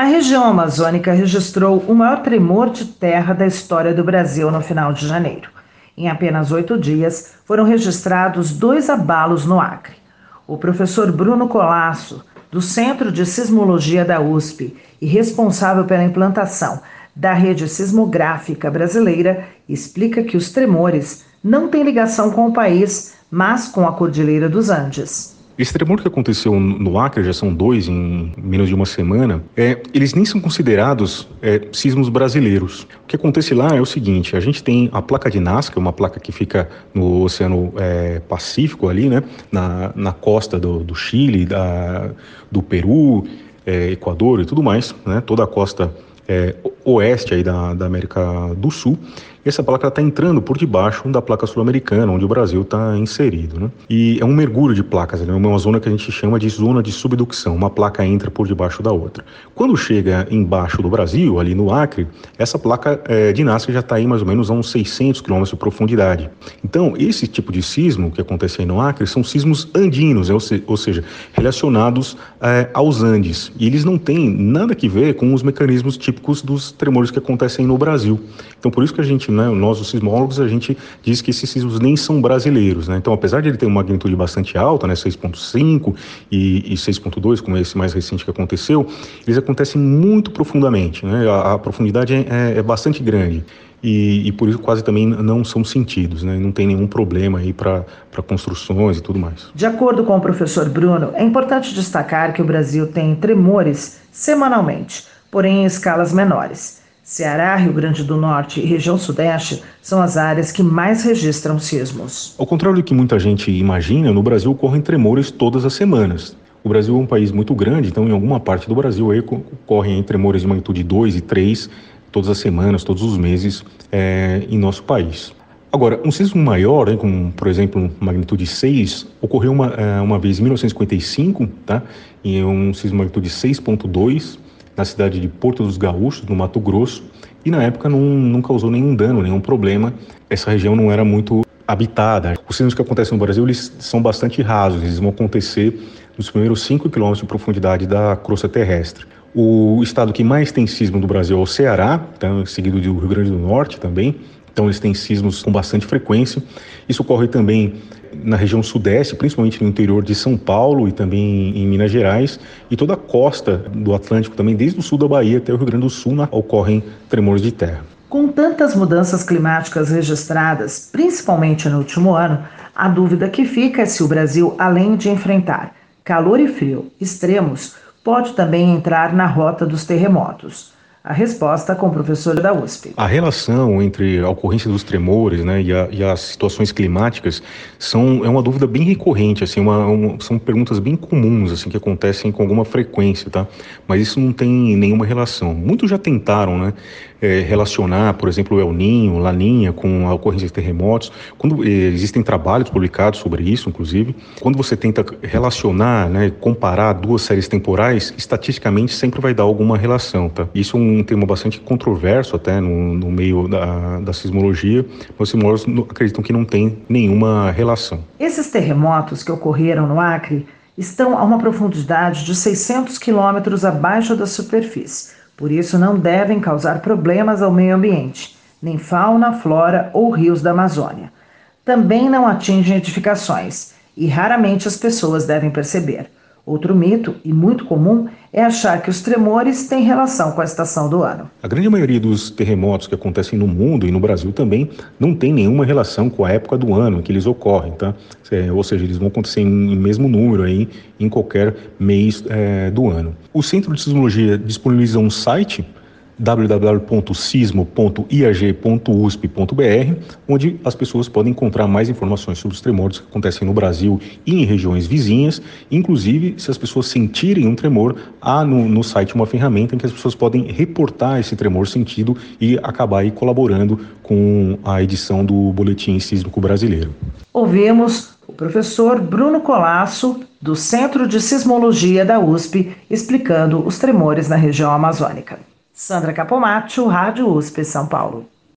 A região amazônica registrou o maior tremor de terra da história do Brasil no final de janeiro. Em apenas oito dias, foram registrados dois abalos no Acre. O professor Bruno Colasso, do Centro de Sismologia da USP e responsável pela implantação da rede sismográfica brasileira, explica que os tremores não têm ligação com o país, mas com a Cordilheira dos Andes. Esse tremor que aconteceu no Acre, já são dois em menos de uma semana, é, eles nem são considerados é, sismos brasileiros. O que acontece lá é o seguinte: a gente tem a placa de Nazca, uma placa que fica no Oceano é, Pacífico, ali, né, na, na costa do, do Chile, da, do Peru, é, Equador e tudo mais, né, toda a costa é, oeste aí da, da América do Sul essa placa está entrando por debaixo da placa sul-americana, onde o Brasil está inserido. Né? E é um mergulho de placas, é uma zona que a gente chama de zona de subducção. Uma placa entra por debaixo da outra. Quando chega embaixo do Brasil, ali no Acre, essa placa é, de Nazca já está aí mais ou menos a uns 600 quilômetros de profundidade. Então, esse tipo de sismo que acontece aí no Acre são sismos andinos, é, ou, se, ou, seja, relacionados é, aos Andes. E eles não têm nada a ver com os mecanismos típicos dos tremores que acontecem no Brasil. Então, por isso que a gente né, nós os sismólogos, a gente diz que esses sismos nem são brasileiros, né? Então, apesar de ele ter uma magnitude bastante alta, né, 6.5 e, e 6.2, como esse mais recente que aconteceu, eles acontecem muito profundamente, né? A, a profundidade é, é, é bastante grande. E, e, por isso quase também não são sentidos, né? não tem nenhum problema aí para construções e tudo mais. De acordo com o professor Bruno, é importante destacar que o Brasil tem tremores semanalmente, porém em escalas menores. Ceará, Rio Grande do Norte e região Sudeste são as áreas que mais registram sismos. Ao contrário do que muita gente imagina, no Brasil ocorrem tremores todas as semanas. O Brasil é um país muito grande, então em alguma parte do Brasil ocorrem tremores de magnitude 2 e 3 todas as semanas, todos os meses é, em nosso país. Agora, um sismo maior, né, como por exemplo magnitude 6, ocorreu uma, é, uma vez em 1955, tá? e um sismo magnitude 6.2 na cidade de Porto dos Gaúchos, no Mato Grosso, e na época não, não causou nenhum dano, nenhum problema. Essa região não era muito habitada. Os sismos que acontecem no Brasil eles são bastante rasos, eles vão acontecer nos primeiros 5 quilômetros de profundidade da crosta terrestre. O estado que mais tem sismo do Brasil é o Ceará, então, seguido do Rio Grande do Norte também. Então eles têm sismos com bastante frequência. Isso ocorre também na região sudeste, principalmente no interior de São Paulo e também em Minas Gerais, e toda a costa do Atlântico também, desde o sul da Bahia até o Rio Grande do Sul, ocorrem tremores de terra. Com tantas mudanças climáticas registradas, principalmente no último ano, a dúvida que fica é se o Brasil, além de enfrentar calor e frio extremos, pode também entrar na rota dos terremotos. A resposta com o professor da USP. A relação entre a ocorrência dos tremores né, e, a, e as situações climáticas são, é uma dúvida bem recorrente, assim, uma, são perguntas bem comuns assim, que acontecem com alguma frequência, tá? mas isso não tem nenhuma relação. Muitos já tentaram né, é, relacionar, por exemplo, o El Ninho, Laninha com a ocorrência de terremotos. Quando é, existem trabalhos publicados sobre isso, inclusive, quando você tenta relacionar, né, comparar duas séries temporais, estatisticamente sempre vai dar alguma relação, tá? Isso é um tema bastante controverso até no, no meio da, da sismologia. Os sismólogos acreditam que não tem nenhuma relação. Esses terremotos que ocorreram no Acre estão a uma profundidade de 600 quilômetros abaixo da superfície por isso, não devem causar problemas ao meio ambiente, nem fauna, flora ou rios da Amazônia. Também não atingem edificações e raramente as pessoas devem perceber. Outro mito, e muito comum, é achar que os tremores têm relação com a estação do ano. A grande maioria dos terremotos que acontecem no mundo e no Brasil também não tem nenhuma relação com a época do ano em que eles ocorrem, tá? É, ou seja, eles vão acontecer em, mesmo número aí em qualquer mês é, do ano. O Centro de Sismologia disponibiliza um site www.sismo.iag.usp.br, onde as pessoas podem encontrar mais informações sobre os tremores que acontecem no Brasil e em regiões vizinhas. Inclusive, se as pessoas sentirem um tremor, há no, no site uma ferramenta em que as pessoas podem reportar esse tremor sentido e acabar aí colaborando com a edição do Boletim Sísmico Brasileiro. Ouvimos o professor Bruno Colasso, do Centro de Sismologia da USP, explicando os tremores na região amazônica. Sandra Capomatto, Rádio USP São Paulo.